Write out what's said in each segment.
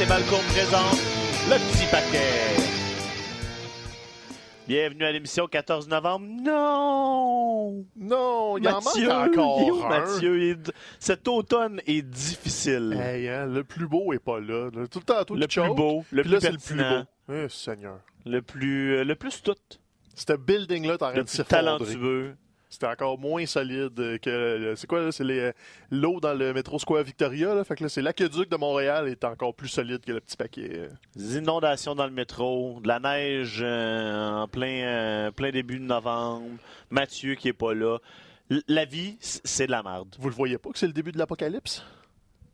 Et Malcolm présente le petit paquet. Bienvenue à l'émission 14 novembre. Non! Non, il en manque Mathieu, encore yo, un. Mathieu, cet automne est difficile. Hey, hein, le plus beau est pas là. Tout le temps, toi le plus choke, beau, le puis plus là, c'est le plus pertinent, beau. Eh, Seigneur. le plus, euh, le plus tout, Ce building-là, t'arrêtes de s'effondrer. talentueux. C'était encore moins solide que... C'est quoi, là? C'est les- l'eau dans le métro Square Victoria, là. Fait que là, c'est l'aqueduc de Montréal est encore plus solide que le petit paquet. Des inondations dans le métro, de la neige euh, en plein, euh, plein début de novembre, Mathieu qui est pas là. L- La vie, c'est de la merde. Vous le voyez pas que c'est le début de l'apocalypse?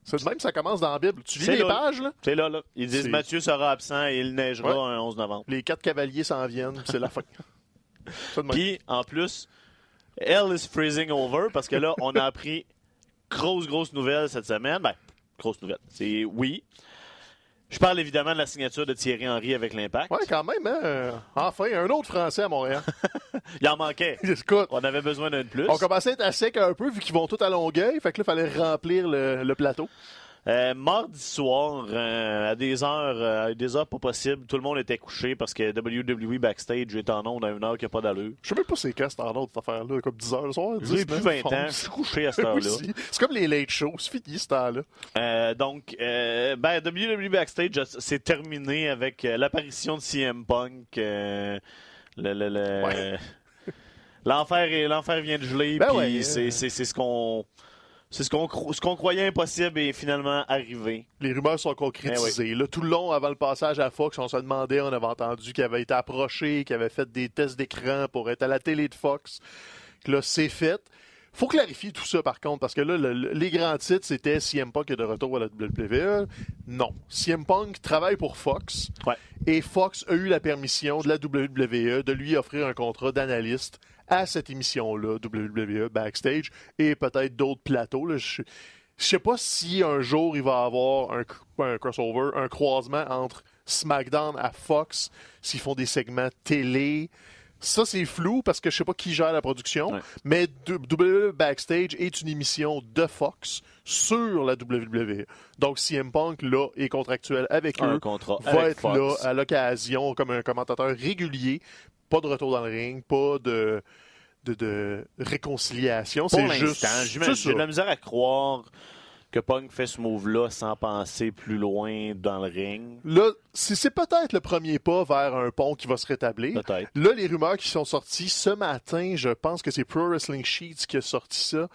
C'est même ça commence dans la Bible. Tu lis les là. pages, là? C'est là, là. Ils disent Mathieu sera absent et il neigera Ouais. un 11 novembre. Les quatre cavaliers s'en viennent, c'est la fin. Puis, en plus, Hell is freezing over parce que là, on a appris grosse, grosse nouvelle cette semaine. Ben, grosse nouvelle. C'est oui. Je parle évidemment de la signature de Thierry Henry avec l'Impact. Ouais, quand même, hein? Enfin, un autre Français à Montréal. Il en manquait. Écoute, On avait besoin d'un de plus. On commençait à être à sec un peu vu qu'ils vont tous à Longueuil. Fait que là, il fallait remplir le, le plateau. Euh, mardi soir, euh, à des heures, euh, à des heures pas possibles, tout le monde était couché parce que WWE Backstage est en onde à une heure qui n'a pas d'allure. Je sais même pas c'est quand cette heure cette affaire-là, comme 10 heures le soir. 10 J'ai plus semaines, 20 ans, je suis couché à cette heure-là. C'est comme les late shows, c'est fini ce temps-là. Donc, euh, ben, WWE Backstage, c'est terminé avec l'apparition de CM Punk. le, le- le- Ouais. L'enfer l'enfer vient de geler, Ben puis ouais, c'est c'est- c'est ce qu'on c'est ce qu'on cro- ce qu'on croyait impossible est finalement arrivé. Les rumeurs sont concrétisées. Eh Là, tout le long, avant le passage à Fox, on se demandait, on avait entendu qu'il avait été approché, qu'il avait fait des tests d'écran pour être à la télé de Fox. Là, c'est fait. Faut clarifier tout ça, par contre, parce que là, le- le- les grands titres, c'était CM Punk est de retour à la WWE. Non. CM Punk travaille pour Fox. Ouais. Et Fox a eu la permission de la WWE de lui offrir un contrat d'analyste à cette émission-là, WWE Backstage, et peut-être d'autres plateaux. là. Je je sais pas si un jour il va avoir un, crossover, un croisement entre SmackDown à Fox, s'ils font des segments télé. Ça, c'est flou parce que je sais pas qui gère la production, Ouais. mais WWE Backstage est une émission de Fox sur la WWE. Donc, CM Punk, là, est contractuel avec Un eux contrat va avec être Fox. là à l'occasion comme un commentateur régulier. Pas de retour dans le ring, pas de, de, de réconciliation. C'est juste. j'ai de la misère à croire que Punk fait ce move-là sans penser plus loin dans le ring. Là, c'est c'est peut-être le premier pas vers un pont qui va se rétablir. Peut-être. Là, les rumeurs qui sont sorties ce matin, je pense que c'est Pro Wrestling Sheets qui a sorti ça,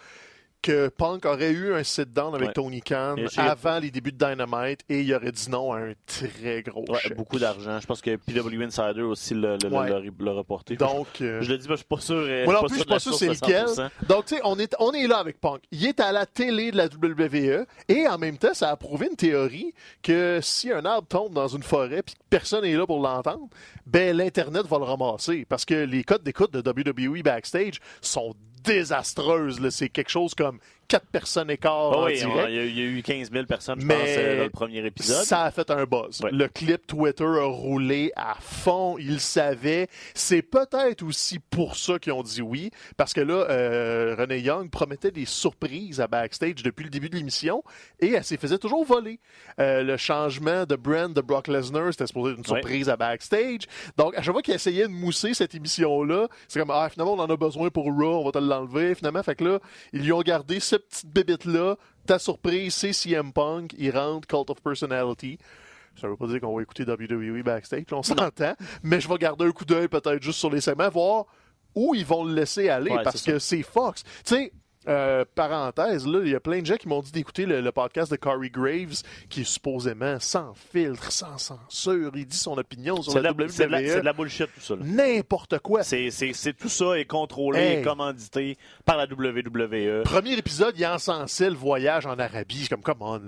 que Punk aurait eu un sit-down avec Ouais. Tony Khan avant les débuts de Dynamite et il aurait dit non à un très gros Ouais, chèque. beaucoup d'argent. Je pense que PW Insider aussi l'a le, Ouais. le- le reporté. Donc, euh, je le dis, mais je suis pas sûr. euh, Moi non plus, suis je suis pas sûr c'est lequel. 100%. Donc, tu sais, on est, on est là avec Punk. Il est à la télé de la WWE et en même temps, ça a prouvé une théorie que si un arbre tombe dans une forêt puis que personne n'est là pour l'entendre, ben l'Internet va le ramasser parce que les codes d'écoute de WWE Backstage sont désastreuses. là. C'est quelque chose comme quatre personnes écart Ah en oui, direct. il y, a- il y a eu 15 000 personnes, je Mais pense, euh, dans le premier épisode. Ça a fait un buzz. Ouais. Le clip Twitter a roulé à fond. Ils savaient. C'est peut-être aussi pour ça qu'ils ont dit oui. Parce que là, euh, René Young promettait des surprises à backstage depuis le début de l'émission et elle s'est faisait toujours voler. Euh, le changement de brand de Brock Lesnar, c'était supposé être une Ouais. surprise à backstage. Donc, à chaque fois qu'il essayait de mousser cette émission-là, c'est comme, ah, finalement, on en a besoin pour Raw, on va te l'enlever. Finalement, fait que là, ils lui ont gardé cette petite bébite-là. Ta surprise, c'est CM Punk. Il rentre, Cult of Personality. Ça veut pas dire qu'on va écouter WWE backstage, on s'entend. Mais je vais garder un coup d'œil peut-être juste sur les segments, voir où ils vont le laisser aller, Ouais, parce que c'est Fox. Tu sais, euh, parenthèse, là, il y a plein de gens qui m'ont dit d'écouter le, le podcast de Corey Graves, qui est supposément sans filtre, sans censure. Il dit son opinion sur la, c'est de la- c'est de WWE. la bullshit, tout ça. N'importe quoi. C'est, tout ça est contrôlé Hey. et commandité par la WWE. Premier épisode, il encensait le voyage en Arabie. Comme, come on,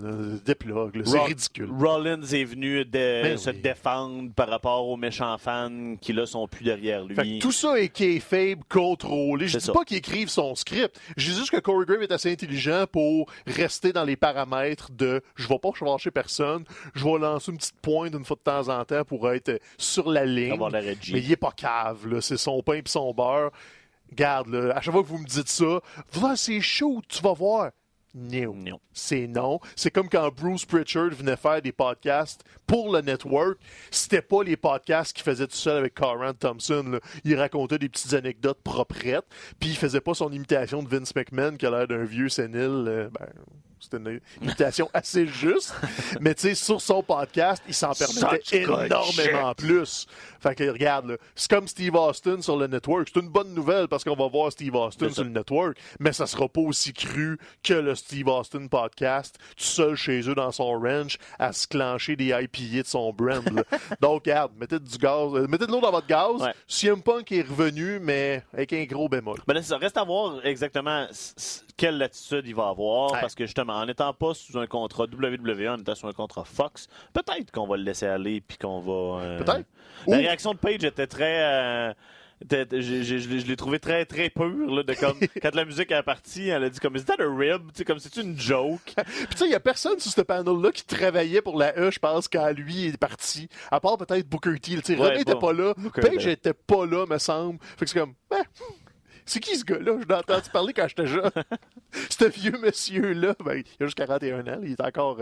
déplogue, c'est ridicule. Rollins est venu de- Ben se oui. défendre par rapport aux méchants fans qui, là, sont plus derrière lui. Fait que tout ça est kayfabe, contrôlé. Je dis ça. pas qu'il écrive son script. Je juste que Corey Grave est assez intelligent pour rester dans les paramètres de je vais pas chez personne, je vais lancer une petite pointe une fois de temps en temps pour être sur la ligne. Mais il est pas cave, là. C'est son pain et son beurre. Garde, là. À chaque fois que vous me dites ça, voilà, c'est chaud, tu vas voir. Non. Non. C'est non. C'est comme quand Bruce Pritchard venait faire des podcasts pour le network. C'était pas les podcasts qu'il faisait tout seul avec Coran Thompson. là. Il racontait des petites anecdotes proprettes. Puis il faisait pas son imitation de Vince McMahon qui a l'air d'un vieux sénile. euh, ben, c'était une imitation assez juste. Mais tu sais, sur son podcast, il s'en permettait Such énormément plus. Fait que regarde, c'est comme Steve Austin sur le network. C'est une bonne nouvelle parce qu'on va voir Steve Austin sur le network, mais ça sera pas aussi cru que le Steve Austin podcast, tout seul chez eux dans son ranch, à se clencher des IPA de son brand. là. Donc, regarde, mettez du gaz, euh, mettez de l'eau dans votre gaz. Ouais. CM Punk est revenu, mais avec un gros bémol. Ben là, ça reste à voir exactement quelle latitude il va avoir. Ouais. Parce que justement, en n'étant pas sous un contrat WWE, en étant sous un contrat Fox, peut-être qu'on va le laisser aller puis qu'on va. euh, Peut-être. La Ou- réaction de Page était très. euh, était- je l'ai- je l'ai trouvé très très pur là, de comme quand la musique est partie elle a dit comme is that a rib? Tu sais, comme c'est une joke Puis tu sais, il y a personne sur ce panel-là qui travaillait pour la E, je pense, quand lui est parti. À part peut-être Booker T. Tu sais, Ouais, René était pas- là. Booker Page était- était pas là, me semble. Fait que c'est comme, ben, hmm, c'est qui ce gars-là? Je l'ai entendu parler quand j'étais jeune. Ce vieux monsieur-là, ben, il a juste 41 ans. Il est encore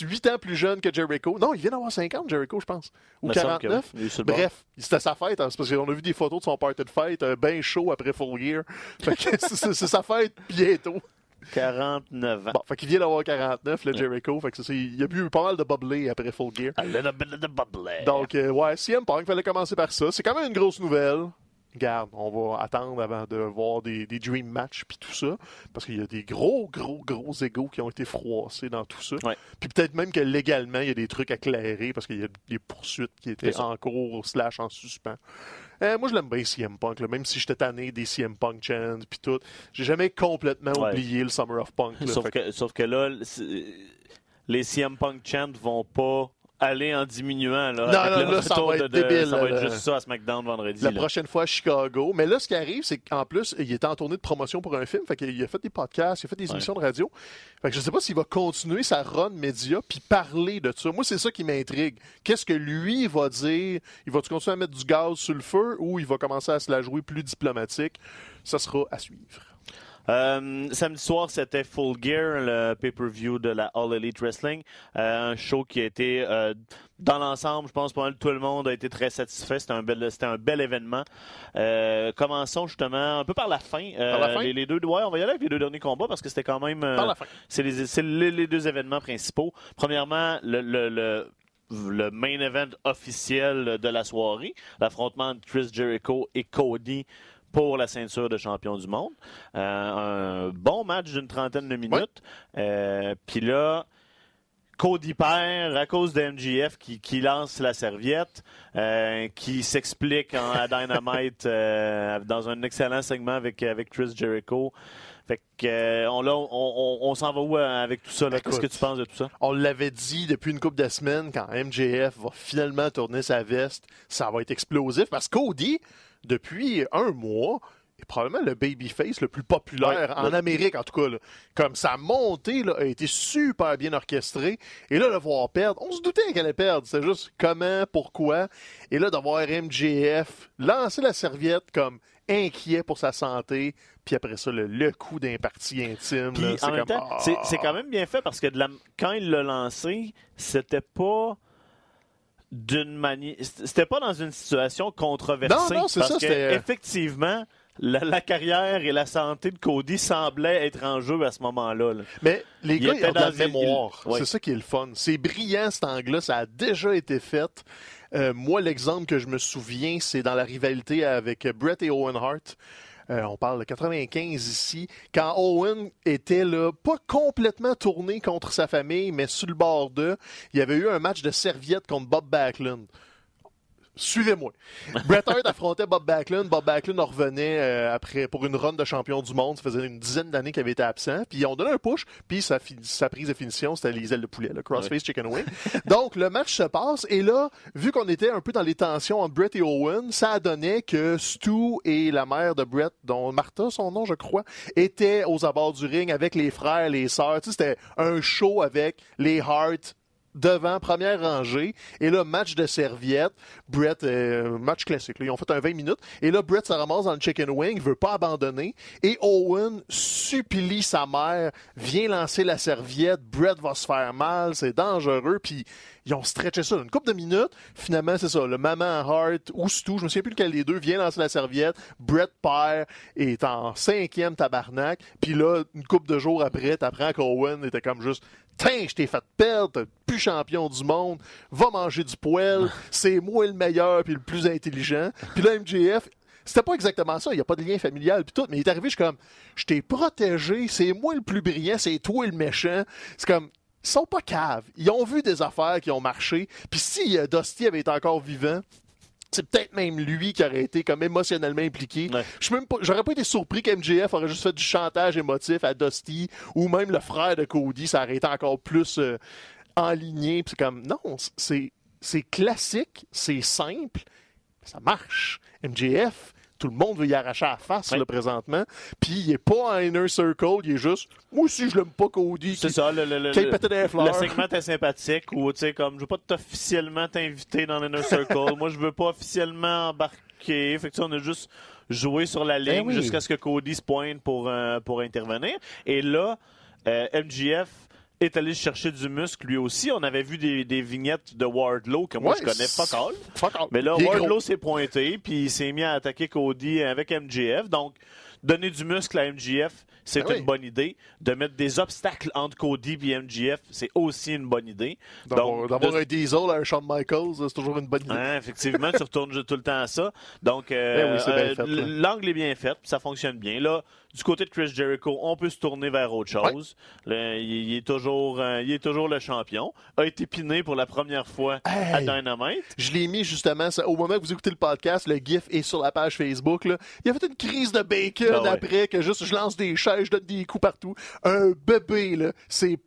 8 ans plus jeune que Jericho. Non, il vient d'avoir 50, Jericho, je pense. Ou Me semble que 49. oui. Il est sur le bord. Bref, c'était sa fête. hein, parce qu'on a vu des photos de son party de fête, euh, bien chaud après Full Gear. C'est sa fête bientôt. 49 ans Bon, fait qu'il vient d'avoir 49, le Jericho. Fait que c'est- il a bu pas mal de bubbly après Full Gear. a little bit of the Donc, euh, ouais, CM Punk, fallait commencer par ça. C'est quand même une grosse nouvelle. Regarde, on va attendre avant de voir des, des Dream Match puis tout ça. Parce qu'il y a des gros, gros, gros égaux qui ont été froissés dans tout ça. Ouais. Puis peut-être même que légalement, il y a des trucs à clairer parce qu'il y a des poursuites qui étaient en cours slash en suspens. Euh, moi, je l'aime bien, CM Punk, là, même si j'étais tanné des CM Punk chants puis tout. J'ai jamais complètement Ouais. oublié le Summer of Punk. là. sauf, que- que, sauf que là les CM Punk chants vont pas aller en diminuant là, Non, non, là, ça va être de- débile, ça va être juste ça à SmackDown vendredi La là. prochaine fois à Chicago. Mais là, ce qui arrive, c'est qu'en plus, il était en tournée de promotion pour un film. Fait qu'il a fait des podcasts, il a fait des Ouais. émissions de radio. Fait que je sais pas s'il va continuer sa run média puis parler de ça. Moi, c'est ça qui m'intrigue. Qu'est-ce que lui va dire? Il va-tu continuer à mettre du gaz sur le feu ou il va commencer à se la jouer plus diplomatique? Ça sera à suivre. Euh, samedi soir, c'était Full Gear, le pay-per-view de la All Elite Wrestling. Euh, un show qui a été, euh, dans l'ensemble, je pense pas mal tout le monde a été très satisfait. C'était un bel, c'était un bel événement. Commençons justement un peu par la fin. Par la fin? Les, les deux, ouais, on va y aller avec les deux derniers combats parce que c'était quand même. Par la fin. c'est les, c'est les- les deux événements principaux. Premièrement, le, le, le, le main event officiel de la soirée, l'affrontement de Chris Jericho et Cody pour la ceinture de champion du monde. Euh, un bon match d'une trentaine de minutes. Euh, Puis là, Cody perd à cause de MGF qui, qui lance la serviette, euh, qui s'explique à Dynamite dans un excellent segment avec, avec Chris Jericho. Fait que, euh, on, là, on, on- on s'en va où avec tout ça? Qu'est-ce que tu penses de tout ça? On l'avait dit depuis une couple de semaines, quand MJF va finalement tourner sa veste, ça va être explosif parce que Cody, depuis un mois, est probablement le babyface le plus populaire Ouais. en Amérique, en tout cas. là. Comme sa montée là, a été super bien orchestrée. Et là, le voir perdre, on se doutait qu'elle allait perdre. C'est juste comment, pourquoi. Et là, de voir MJF lancer la serviette comme inquiet pour sa santé, puis après ça, le, le coup d'un parti intime. Puis là, en c'est même comme, temps, ah. c'est c'est quand même bien fait parce que de la- quand il l'a lancé, c'était pas d'une manière. C'était pas dans une situation controversée. Non, non, c'est ça, que, c'était- effectivement, la, la carrière et la santé de Cody semblaient être en jeu à ce moment-là. là. Mais les Il gars, ils ont de la mémoire. il-. C'est ça qui est le fun. C'est brillant, cet angle-là. Ça a déjà été fait. Euh, moi, l'exemple que je me souviens, c'est dans la rivalité avec Brett et Owen Hart. Euh, on parle de 95 ici. Quand Owen était là, pas complètement tourné contre sa famille, mais sur le bord d'eux, il y avait eu un match de serviette contre Bob Backlund. Suivez-moi. Bret Hart affrontait Bob Backlund. Bob Backlund en revenait euh, après pour une run de champion du monde. Ça faisait une dizaine d'années qu'il avait été absent. Puis ils ont donné un push. Puis sa, prise de finition, c'était les ailes de poulet, le crossface chicken wing. Donc le match se passe. Et là, vu qu'on était un peu dans les tensions entre Bret et Owen, ça a donné que Stu et la mère de Bret, dont Martha, son nom, je crois, étaient aux abords du ring avec les frères, les sœurs. Tu sais, c'était un show avec les Hart, devant, première rangée. Et là, match de serviette. Brett, euh, match classique. là. Ils ont fait un 20 minutes. Et là, Brett se ramasse dans le chicken wing, veut pas abandonner. Et Owen supplie sa mère, vient lancer la serviette. Brett va se faire mal, c'est dangereux. Puis ils ont stretché ça une couple de minutes. Finalement, c'est ça. Le maman Hart ou Stu, je me souviens plus lequel des deux, vient lancer la serviette. Brett perd est en cinquième tabarnak. Puis là, une couple de jours après, t'apprends qu'Owen était comme juste Tiens, je t'ai fait perdre, t'es plus champion du monde, va manger du poêle, c'est moi le meilleur puis le plus intelligent. Puis là, MJF, c'était pas exactement ça, il n'y a pas de lien familial puis tout, mais il est arrivé, je suis comme, je t'ai protégé, c'est moi le plus brillant, c'est toi le méchant. C'est comme, ils sont pas caves. Ils ont vu des affaires qui ont marché. Puis si euh, Dusty avait été encore vivant, c'est peut-être même lui qui aurait été comme émotionnellement impliqué. Ouais. Je même pas, j'aurais pas été surpris qu'MJF aurait juste fait du chantage émotif à Dusty ou même le frère de Cody, ça aurait été encore plus euh, enligné. Puis c'est comme non, c'est c'est classique, c'est simple, ça marche. MJF, tout le monde veut y arracher la face là, présentement. Puis il est pas en inner circle, il est juste moi aussi je l'aime pas Cody. C'est ça, le, le, le, le- segment est sympathique ou, tu sais, comme, je veux pas officiellement t'inviter dans l'Inner Circle. Moi, je veux pas officiellement embarquer. Fait que, tu sais, on a juste joué sur la ligne Ben oui. jusqu'à ce que Cody se pointe pour, euh, pour intervenir. Et là, euh, MGF est allé chercher du muscle lui aussi. On avait vu des, des vignettes de Wardlow que moi, Ouais, je connais pas all. Fuck all. Mais là, Wardlow s'est pointé, puis il s'est mis à attaquer Cody avec MJF. Donc, donner du muscle à MJF, c'est Ben une oui. bonne idée. De mettre des obstacles entre Cody et MJF, c'est aussi une bonne idée. D'avoir de- un diesel à un Shawn Michaels, c'est toujours une bonne idée. Hein, effectivement, tu retournes tout le temps à ça. Donc, euh, Ben oui, euh, l'angle est bien fait, puis ça fonctionne bien. Là, du côté de Chris Jericho, on peut se tourner vers autre chose. Il, il est toujours, euh, il est toujours le champion. A été piné pour la première fois à Hey! Dynamite. Je l'ai mis justement, ça- au moment que vous écoutez le podcast, le GIF est sur la page Facebook. Là. Il a fait une crise de bacon Ah ouais. après, que juste je lance des chaises, je donne des coups partout. Un bébé, là. C'est.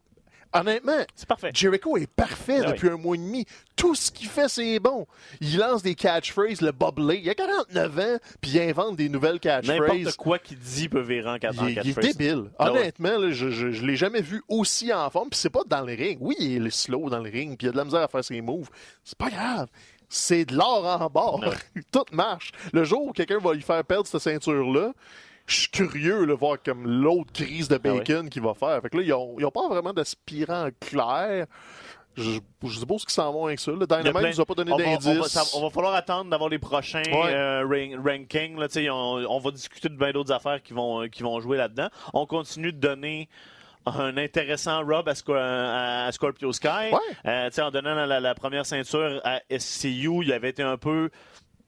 Honnêtement, C'est parfait. Jericho est parfait Ah depuis un mois et demi. Tout ce qu'il fait, c'est bon. Il lance des catchphrases, le boblé. Il a 49 ans, puis il invente des nouvelles catchphrases. N'importe quoi qu'il dit peut virer en Il, est- il est catchphrase. débile. Ah. Honnêtement, là, je, je, je l'ai jamais vu aussi en forme. Puis c'est pas dans le ring. Oui, il est slow dans le ring, puis il a de la misère à faire ses moves. C'est pas grave. C'est de l'or en bord. Tout marche. Le jour où quelqu'un va lui faire perdre cette ceinture-là, je suis curieux de voir comme l'autre crise de Ah bacon qu'il va faire. Fait que là, ils ont, ils ont pas vraiment d'aspirant clair. Je, je suppose qu'ils s'en vont avec ça. Le Dynamite plein- nous a pas donné on va, on, on va falloir attendre d'avoir les prochains Ouais. euh, ran- rankings. Là, on, on va discuter de bien d'autres affaires qui vont, qui vont jouer là-dedans. On continue de donner un intéressant rub à, Sco- à Scorpio Sky. Ouais. Euh, en donnant la- la première ceinture à SCU, il avait été un peu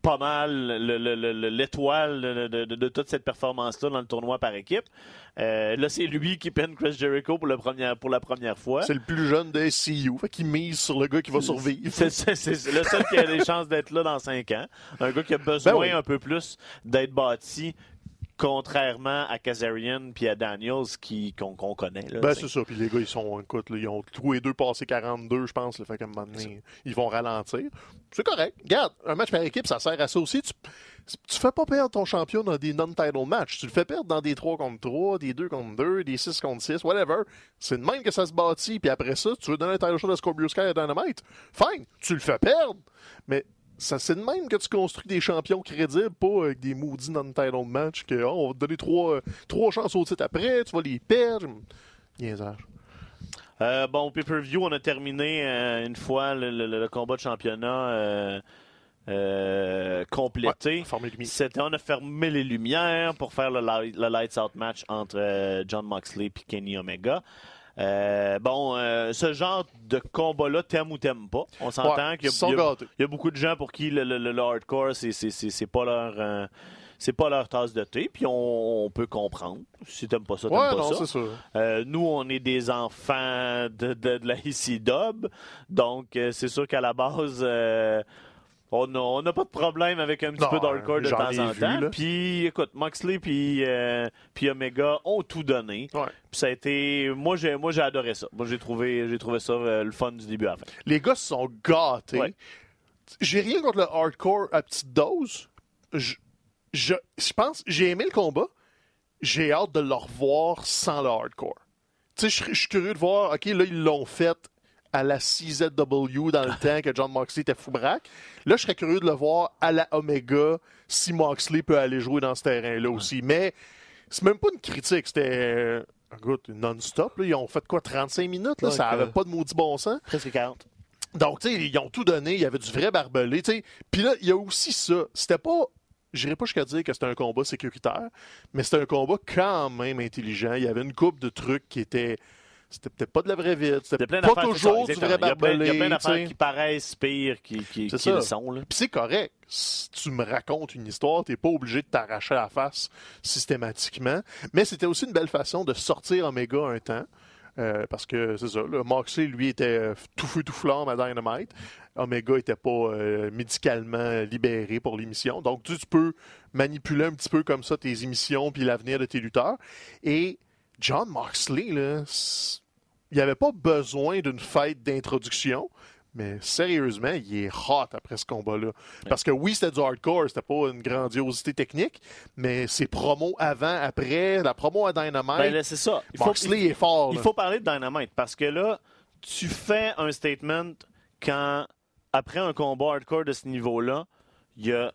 pas mal le- le- le- le- l'étoile de, de- de- de toute cette performance-là dans le tournoi par équipe. Euh, là, c'est lui qui peine Chris Jericho pour, le premier- pour la première fois. C'est le plus jeune de SCU. Fait qu'il mise sur le gars qui va survivre. C'est, le seul qui a des chances d'être là dans 5 ans. Un gars qui a besoin Ben oui. un peu plus d'être bâti, contrairement à Kazarian puis à Daniels qui, qu'on, qu'on connaît. Là, Ben, c'est ça. Puis les gars, ils sont, écoute, là, ils ont tous les deux passé 42, je pense. Là, fait qu'à un moment donné, ils vont ralentir. C'est correct. Regarde, un match par équipe, ça sert à ça aussi. Tu, tu fais pas perdre ton champion dans des non-title matchs. Tu le fais perdre dans des 3 contre 3, des 2 contre 2, des 6 contre 6, whatever. C'est de même que ça se bâtit. Puis après ça, tu veux donner un title shot à Scorpio Sky à Dynamite. Fine, tu le fais perdre. Mais ça, c'est de même que tu construis des champions crédibles, pas avec des maudits non-title matchs que oh, on va te donner trois, euh, trois chances au titre après, tu vas les perdre. Niaisage. Euh, bon, au pay-per-view, on a terminé euh, une fois le, le- le combat de championnat euh, complété. Ouais. C'était, on a fermé les lumières pour faire le, light- le Lights Out match entre John Moxley et Kenny Omega. Euh, bon, euh, ce genre de combat-là, t'aimes ou t'aimes pas. On s'entend Ouais, qu'il y a, y y beaucoup de gens pour qui le, le- le- le hardcore, c'est, pas leur... euh, c'est pas leur tasse de thé, puis on, on peut comprendre. Si t'aimes pas ça, t'aimes Ouais, pas non, ça. Euh, nous, on est des enfants de, de, de la Dub, donc euh, c'est sûr qu'à la base, euh, on n'a on n'a pas de problème avec un petit Non, peu d'hardcore de temps en vu, temps. Puis, écoute, Moxley puis euh, puis Omega ont tout donné. Ouais. Puis ça a été, moi j'ai moi j'ai adoré ça. Moi j'ai trouvé j'ai trouvé ça euh, le fun du début à la fin. Les gars se sont gâtés. Ouais. J'ai rien contre le hardcore à petite dose. Je, je, je pense, j'ai aimé le combat. J'ai hâte de le revoir sans le hardcore. Tu sais, je suis curieux de voir, OK, là, ils l'ont fait à la CZW dans le temps que John Moxley était fou braque. Là, je serais curieux de le voir à la Omega si Moxley peut aller jouer dans ce terrain-là aussi. Mais c'est même pas une critique, c'était écoute, non-stop. Ils ont fait quoi, 35 minutes? Là? Ça avait pas de maudit bon sens. Presque 40. Donc, tu sais, ils ont tout donné. Il y avait du vrai barbelé, tu sais. Puis là, il y a aussi ça. C'était pas... J'irai pas jusqu'à dire que c'était un combat sécuritaire, mais c'était un combat quand même intelligent. Il y avait une coupe de trucs qui étaient... C'était peut-être pas de la vraie vide. Y C'était pas toujours du vrai exactement. Il y a plein- barbelé. Il y a plein d'affaires qui paraissent pires qui, qui, qui le sont. Là. Puis c'est correct. Si tu me racontes une histoire, t'es pas obligé de t'arracher la face systématiquement. Mais c'était aussi une belle façon de sortir Omega un temps. Euh, parce que c'est ça, le Moxley, lui, était euh, tout feu tout flamme à Dynamite. Omega était pas euh, médicalement libéré pour l'émission. Donc, tu, tu peux manipuler un petit peu comme ça tes émissions puis l'avenir de tes lutteurs. Et John Moxley, là, il n'y avait pas besoin d'une fête d'introduction. Mais sérieusement, il est hot après ce combat-là. Parce que oui, c'était du hardcore, c'était pas une grandiosité technique, mais ses promos avant, après, la promo à Dynamite, Ben c'est ça. Il faut, Moxley est fort. il là. faut parler de Dynamite parce que là, tu fais un statement quand, après un combat hardcore de ce niveau-là, il y a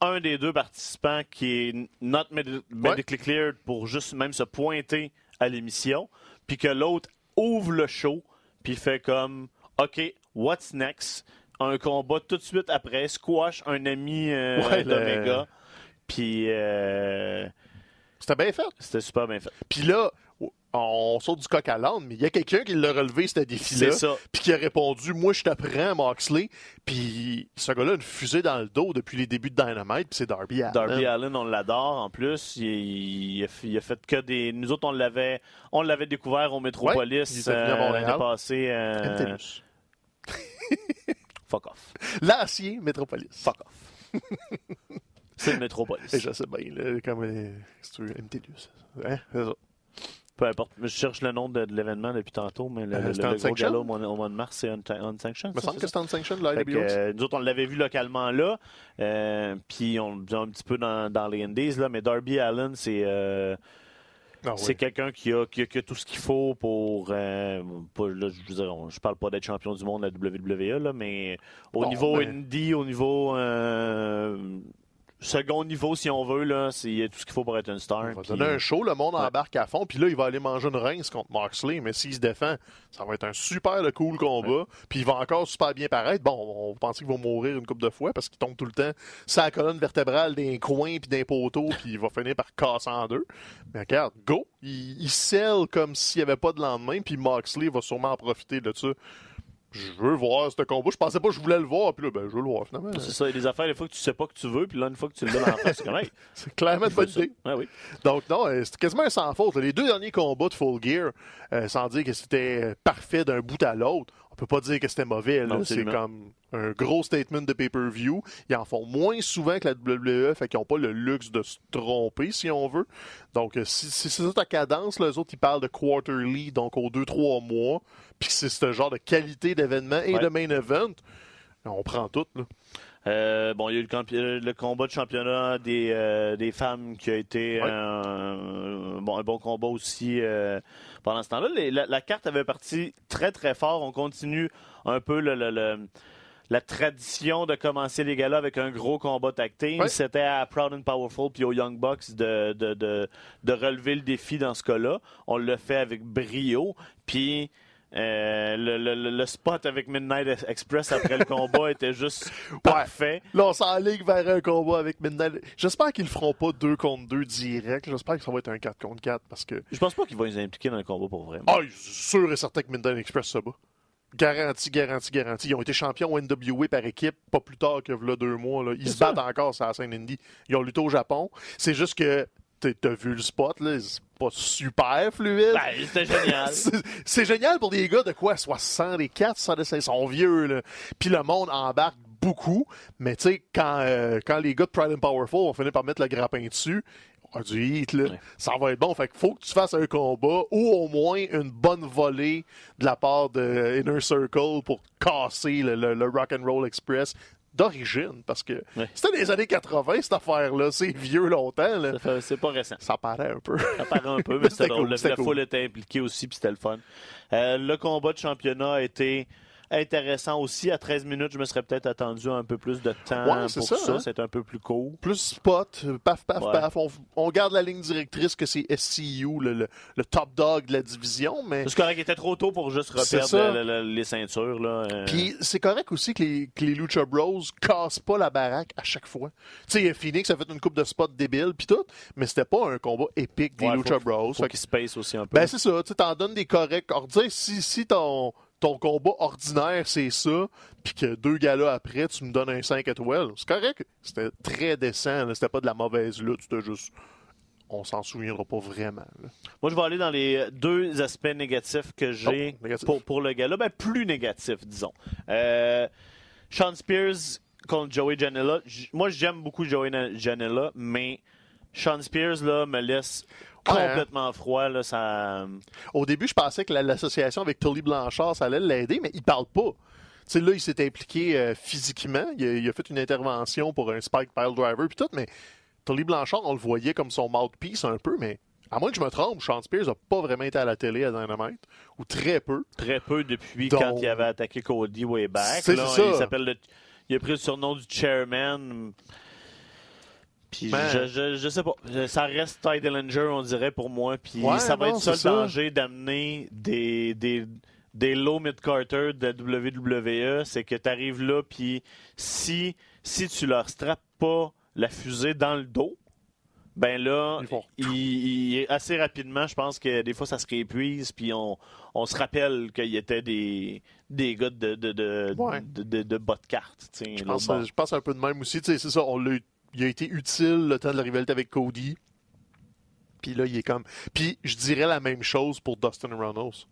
un des deux participants qui est not medi- medically cleared pour juste même se pointer à l'émission, puis que l'autre ouvre le show, puis fait comme OK, what's next? Un combat tout de suite après, squash un ami euh, Ouais, le- d'Omega, puis euh, C'était bien fait. c'était super bien fait. Puis là, on saute du coq à l'âne, mais il y a quelqu'un qui l'a relevé, ce défi-là. C'est ça. Puis qui a répondu Moi, je t'apprends, Moxley. Puis ce gars-là a une fusée dans le dos depuis les débuts de Dynamite, puis c'est Darby Allin. Darby Allen, on l'adore en plus. Il, il a, fait- il a fait que des. Nous autres, on l'avait, on l'avait découvert au Ouais, Metropolis à euh, l'année passée. euh, fuck off. L'acier Métropolis. Fuck off. C'est le Metropolis. Et je sais bien, là, comme euh, MTLUS. Hein? C'est ça. Peu importe. Je cherche le nom de, de l'événement depuis tantôt, mais le, Euh, le- c'est le gros Unsanctioned? gala au mois, au mois de mars, c'est un, un sanction. Il me semble que c'est que, IWS. euh, nous autres, on l'avait vu localement là, euh, puis on le un petit peu dans, dans les Indies, là, mais Darby Allen, c'est euh, Ah, c'est oui. quelqu'un qui a, qui, a, qui a tout ce qu'il faut pour. euh, là, je veux dire, on- je parle pas d'être champion du monde de la WWE, là, mais au Bon, niveau ben- indie, au niveau. euh, second niveau, si on veut, là, c'est tout ce qu'il faut pour être une star. Il va donner un show, le monde Ouais. embarque à fond, puis là, il va aller manger une rince contre Moxley, mais s'il se défend, ça va être un super cool combat, puis il va encore super bien paraître. Bon, on pensait qu'il va mourir une couple de fois parce qu'il tombe tout le temps sa colonne vertébrale d'un coin puis d'un poteau, puis il va finir par casser en deux. Mais regarde, go! Il, il scelle comme s'il n'y avait pas de lendemain, puis Moxley va sûrement en profiter de ça. Je veux voir ce combat. Je pensais pas que je voulais le voir, puis là, ben, je veux le voir finalement. C'est ça, il y a des affaires, des fois que tu sais pas que tu veux, puis là, une fois que tu le donnes en face, c'est C'est clairement une bonne idée. Ouais, oui. Donc non, euh, c'était quasiment sans faute. Les deux derniers combats de Full Gear, euh, sans dire que c'était euh, parfait d'un bout à l'autre, peut pas dire que c'était mauvais. C'est comme un gros statement de pay-per-view. Ils en font moins souvent que la WWE, fait qu'ils n'ont pas le luxe de se tromper, si on veut. Donc, euh, si, si c'est ça ta cadence, les autres, ils parlent de quarterly, donc aux deux, trois mois, puis c'est ce genre de qualité d'événement et Ouais. de main event, on prend tout. Là. Euh, bon, il y a eu le, le combat de championnat des, euh, des femmes qui a été euh, bon, un bon combat aussi euh, pendant ce temps-là. La, la carte avait parti très très fort. On continue un peu le, le- le- la tradition de commencer les galas avec un gros combat tag team. Ouais. C'était à Proud and Powerful puis aux Young Bucks de, de, de, de relever le défi dans ce cas-là. On l'a fait avec brio. Puis euh, le, le- le- le spot avec Midnight Express après le combat était juste parfait. Là, on s'enligne vers un combat avec Midnight. J'espère qu'ils le feront pas deux contre deux direct. J'espère que ça va être un 4 contre 4 parce que. Je pense pas qu'ils vont les impliquer dans le combat pour vrai. Ah, je suis sûr et certain que Midnight Express se bat. Garanti, garanti, garanti. Ils ont été champions NWA par équipe pas plus tard que là, deux mois. Là. Ils se battent encore sur la scène indie. Ils ont lutté au Japon. C'est juste que t'as vu le spot, là, c'est pas super fluide. Ben, c'était génial. C'est- génial pour des gars de quoi? 64, 65, ils sont vieux, là. Puis le monde embarque beaucoup. Mais tu sais, quand, euh, quand les gars de Pride and Powerful vont finir par mettre le grappin dessus, on du hit, là. Ouais. Ça va être bon. Fait qu'il faut que tu fasses un combat ou au moins une bonne volée de la part de Inner Circle pour casser le, le, le Rock and Roll Express d'origine, parce que c'était des années 80, cette affaire-là. C'est vieux longtemps. là. C'est pas récent. Ça paraît un peu. Ça paraît un peu, mais Mais c'était drôle. cool, La- cool. foule était impliquée aussi, puis c'était le fun. Euh, le combat de championnat a été intéressant aussi. À 13 minutes, je me serais peut-être attendu un peu plus de temps Ouais, pour ça, ça. hein. C'est un peu plus court. Plus spot, paf, paf, Ouais. paf. On, on garde la ligne directrice que c'est SCU, le, le- le top dog de la division, mais C'est correct, il était trop tôt pour juste reperdre les ceintures. Là. Euh, Puis c'est correct aussi que les, que les Lucha Bros cassent pas la baraque à chaque fois. Tu sais, Phoenix a fait une coupe de spots débiles puis tout, mais c'était pas un combat épique des ouais, Lucha faut- Bros. Faut Fait qu'il space aussi un peu. ben c'est ça, tu t'en donnes des corrects. Alors, dire, si, si ton, ton combat ordinaire c'est ça, puis que deux galas après tu me donnes un 5 étoiles, c'est correct. C'était très décent, c'était pas de la mauvaise lutte, c'était juste. On s'en souviendra pas vraiment. là. Moi, je vais aller dans les deux aspects négatifs que j'ai Oh, pour, pour le gars-là. Ben, plus négatifs, disons. Euh, Sean Spears contre Joey Janela. J- Moi, j'aime beaucoup Joey Janela, mais Sean Spears là, me laisse Ouais, hein. complètement froid. Là, ça... Au début, je pensais que la- l'association avec Tully Blanchard, ça allait l'aider, mais il parle pas. Tu sais, là, il s'est impliqué euh, physiquement. Il a, il a fait une intervention pour un Spike Pile Driver puis tout, mais Tully Blanchard, on le voyait comme son mouthpiece un peu, mais à moins que je me trompe, Sean Spears n'a pas vraiment été à la télé à Dynamite, ou très peu. Très peu depuis Donc- quand il avait attaqué Cody way back. Là, ça. Il s'appelle le- Il a pris le surnom du chairman. Puis Man. je, je, je sais pas. Ça reste Ty Dillinger, on dirait, pour moi. Puis Ouais, ça va non, être ça le ça. danger d'amener des, des, des low mid-carter de WWE. C'est que tu arrives là, puis si, si tu leur strappes pas la fusée dans le dos, ben là, il, il- assez rapidement, je pense que des fois, ça se réépuise, puis on, on se rappelle qu'il y était des, des gars de, de, de, Ouais. de, de- de bas de carte. Je pense, je pense un peu de même aussi. C'est ça, on l'a- il a été utile le temps de la rivalité avec Cody. Puis là, il est comme. Puis je dirais la même chose pour Dustin Runnels.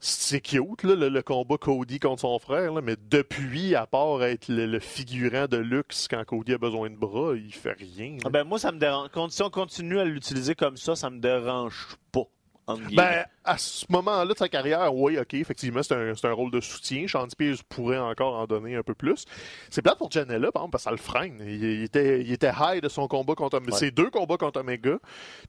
C'est cute, là, le, le combat Cody contre son frère, là, mais depuis, à part être le, le figurant de luxe quand Cody a besoin de bras, il fait rien. Ah ben, moi, ça me dérange. Si on continue à l'utiliser comme ça, ça me dérange pas. Ben, à ce moment-là de sa carrière, oui, ok, effectivement, c'est un, rôle de soutien. Sean Spears pourrait encore en donner un peu plus. C'est plate pour Janela, par exemple, parce que ça le freine. Il, il était, il était high de son combat contre Ouais. ses deux combats contre Omega.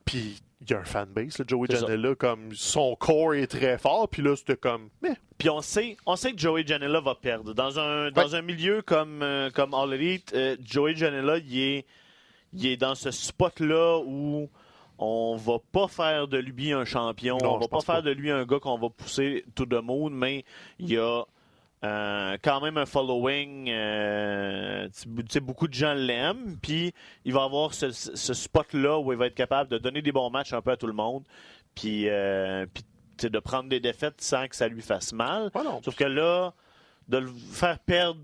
Puis il y a un fanbase, là, Joey. Janela, comme son corps est très fort. Puis là, c'était comme, mais Puis on sait, on sait que Joey Janela va perdre. Dans un, dans un milieu comme, euh, comme All Elite, euh, Joey Janela, il est, il est dans ce spot-là où on va pas faire de lui un champion, Non, on va pas faire pas. de lui un gars qu'on va pousser to the moon, mais il y a euh, quand même un following. euh, beaucoup de gens l'aiment, puis il va avoir ce, ce spot-là où il va être capable de donner des bons matchs un peu à tout le monde, puis, euh, de prendre des défaites sans que ça lui fasse mal. ouais, non. Sauf que là, de le faire perdre,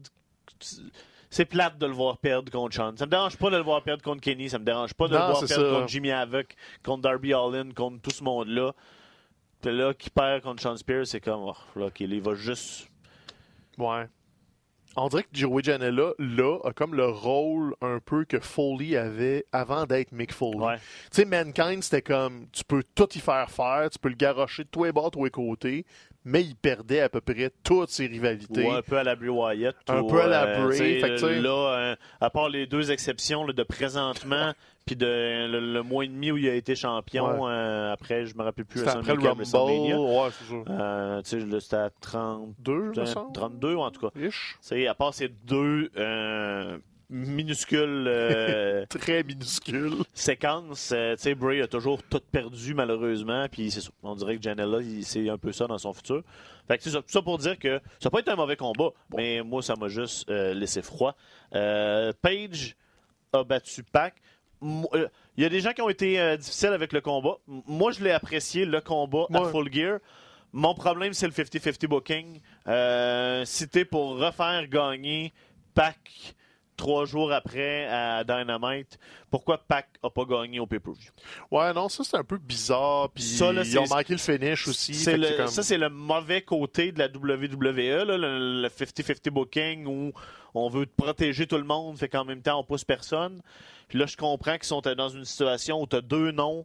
c'est plate de le voir perdre contre Sean. Ça me dérange pas de le voir perdre contre Kenny, ça me dérange pas de Non, le voir perdre ça. contre Jimmy Havoc, contre Darby Allin, contre tout ce monde-là. Là, qui perd contre Sean Spears, c'est comme, oh, là, il va juste. Ouais. On dirait que Joey Janela, là, a comme le rôle un peu que Foley avait avant d'être Mick Foley. Ouais. Tu sais, Mankind, c'était comme, tu peux tout y faire faire, tu peux le garrocher de tous les bords, tous les côtés, mais il perdait à peu près toutes ses rivalités. Un peu à la Bray Wyatt. Un ou, peu à la euh, Bray, sais- Là, euh, à part les deux exceptions là, de présentement, puis de le, le mois et demi où il a été champion, euh, après, je me rappelle plus. Après le Rumble. Ouais, c'est. Euh, c'était à 30, Deux, me semble. 32 en tout cas. À part ces deux minuscules euh, Très minuscule. séquences, euh, tu sais, Bray a toujours tout perdu malheureusement, puis c'est. On dirait que Janela, c'est un peu ça dans son futur. Fait que c'est ça, tout ça pour dire que ça peut être un mauvais combat, mais moi, ça m'a juste euh, laissé froid. Page a battu Pac. Il y a des gens qui ont été difficiles avec le combat. M- Moi, je l'ai apprécié, le combat à. Full Gear. Mon problème, c'est le 50-50 booking. T'es pour refaire gagner Pac trois jours après à Dynamite, pourquoi Pac a pas gagné au pay-per-view? Ouais, non, ça c'est un peu bizarre. Puis Ça, là, ils ont manqué le finish aussi. C'est le- comme- Ça, c'est le mauvais côté de la WWE, là, le le 50-50 booking où on veut protéger tout le monde, fait qu'en même temps, on pousse personne. Puis là, je comprends qu'ils sont dans une situation où tu as deux noms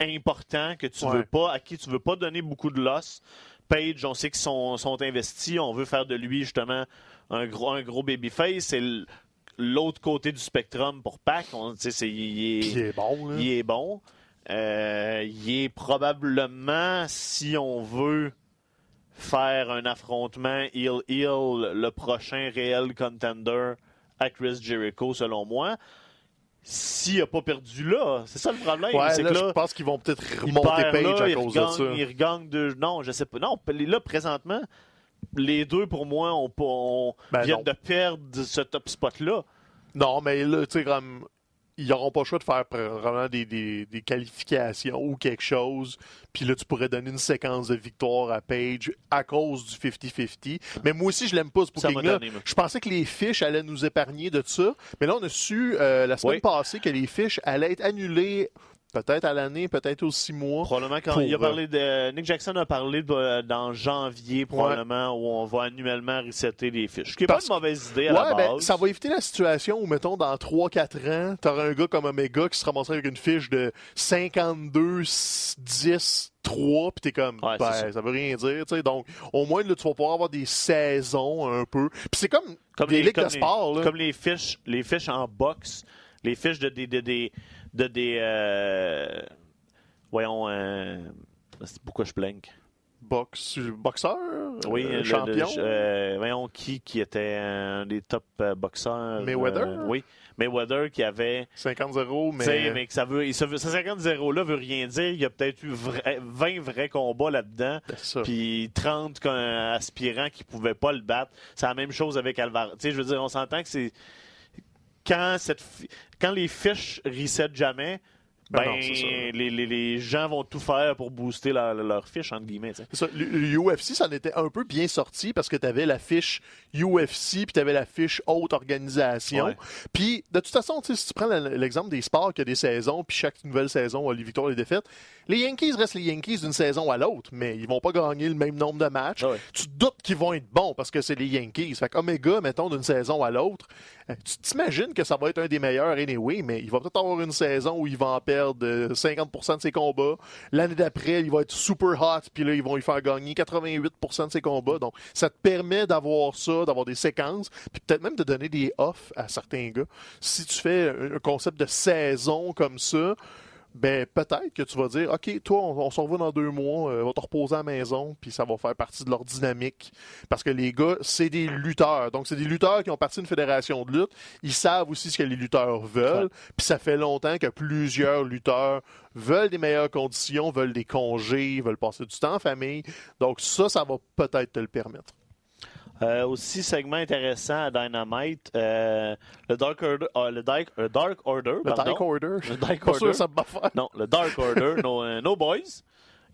importants que tu Ouais. veux pas, à qui tu veux pas donner beaucoup de loss. Page, on sait qu'ils sont, sont investis. On veut faire de lui, justement, un gros, un gros babyface. C'est l'autre côté du spectrum pour Pac. On, il est- il est bon, là. il est bon. Euh, il est probablement, si on veut faire un affrontement heel-heel, le prochain réel contender à Chris Jericho, selon moi. S'il n'a pas perdu là, c'est ça le problème. Ouais, c'est là, que je pense qu'ils vont peut-être remonter Page là, à cause de ça. il regagne de... Non, je sais pas. Non, là, présentement, les deux, pour moi, pas, ont- Ben viennent non. de perdre ce top spot-là. Non, mais là, tu sais, comme. Ils n'auront pas le choix de faire vraiment des, des- des qualifications ou quelque chose. Puis là, tu pourrais donner une séquence de victoire à Page à cause du 50-50. Mais moi aussi, je l'aime pas, ce booking-là. Je pensais que les fiches allaient nous épargner de ça. Mais là, on a su euh, la semaine Oui. passée que les fiches allaient être annulées peut-être à l'année, peut-être aux six mois. Probablement quand Pour, il a euh, parlé de Nick Jackson a parlé de- dans janvier probablement où on va annuellement resetter les fiches. Ce qui est Parce- pas une mauvaise idée à la ben, base. ça va éviter la situation où, mettons, dans 3-4 ans, t'auras un gars comme Omega qui se ramasserait avec une fiche de 52, 10, 3, puis t'es comme, Ouais, ben, ça. veut rien dire, tu sais. Donc, au moins, là, tu vas pouvoir avoir des saisons un peu. Puis c'est comme, comme des les, ligues comme de les- sport, là. comme les fiches, les fiches en boxe, les fiches de des de des de des euh, voyons euh, pourquoi je blank. Boxe, boxeur, Oui, euh, champion? le- euh, voyons qui qui était un des top euh, boxeurs. Mayweather? euh, oui, Mayweather qui avait 50-0, Tu sais, mais. mais que ça veut, ce 50-0 là veut rien dire. Il y a peut-être eu vrai- 20 vrais combats là-dedans, puis 30 qu'un aspirant qui pouvait pas le battre. C'est la même chose avec Alvaro. Tu sais, je veux dire, on s'entend que c'est quand cette, fi- quand les fiches reset jamais. Ben Ben, non, les, les, les gens vont tout faire pour booster leur, leur fiche, entre guillemets. ça. UFC, ça en était un peu bien sorti parce que tu avais la fiche UFC puis tu avais la fiche haute organisation. Puis, de toute façon, si tu prends le- l'exemple des sports qui a des saisons, puis chaque nouvelle saison a les victoires et les défaites, les Yankees restent les Yankees d'une saison à l'autre, mais ils vont pas gagner le même nombre de matchs. Ah ouais. Tu te doutes qu'ils vont être bons parce que c'est les Yankees. Fait qu'Omega, mettons, d'une saison à l'autre, tu t'imagines que ça va être un des meilleurs anyway, mais il va peut-être avoir une saison où il va en perdre euh, 50% de ses combats. L'année d'après, il va être super hot, puis là, ils vont lui faire gagner 88% de ses combats. Donc, ça te permet d'avoir ça, d'avoir des séquences, puis peut-être même de donner des offs à certains gars. Si tu fais un concept de saison comme ça, ben peut-être que tu vas dire OK, toi, on, on se revoit dans deux mois, euh, va te reposer à la maison, puis ça va faire partie de leur dynamique. Parce que les gars, c'est des lutteurs. Donc, c'est des lutteurs qui ont parti d'une fédération de lutte. Ils savent aussi ce que les lutteurs veulent. Puis ça fait longtemps que plusieurs lutteurs veulent des meilleures conditions, veulent des congés, veulent passer du temps en famille. Donc, ça, ça va peut-être te le permettre. Euh, aussi, segment intéressant à Dynamite, euh, le Dark Order, euh, le Dark, Dark Order, Le pardon. Dark Order. Le Dark sûr Order. que ça. Non, le Dark Order, no, euh, no Boys,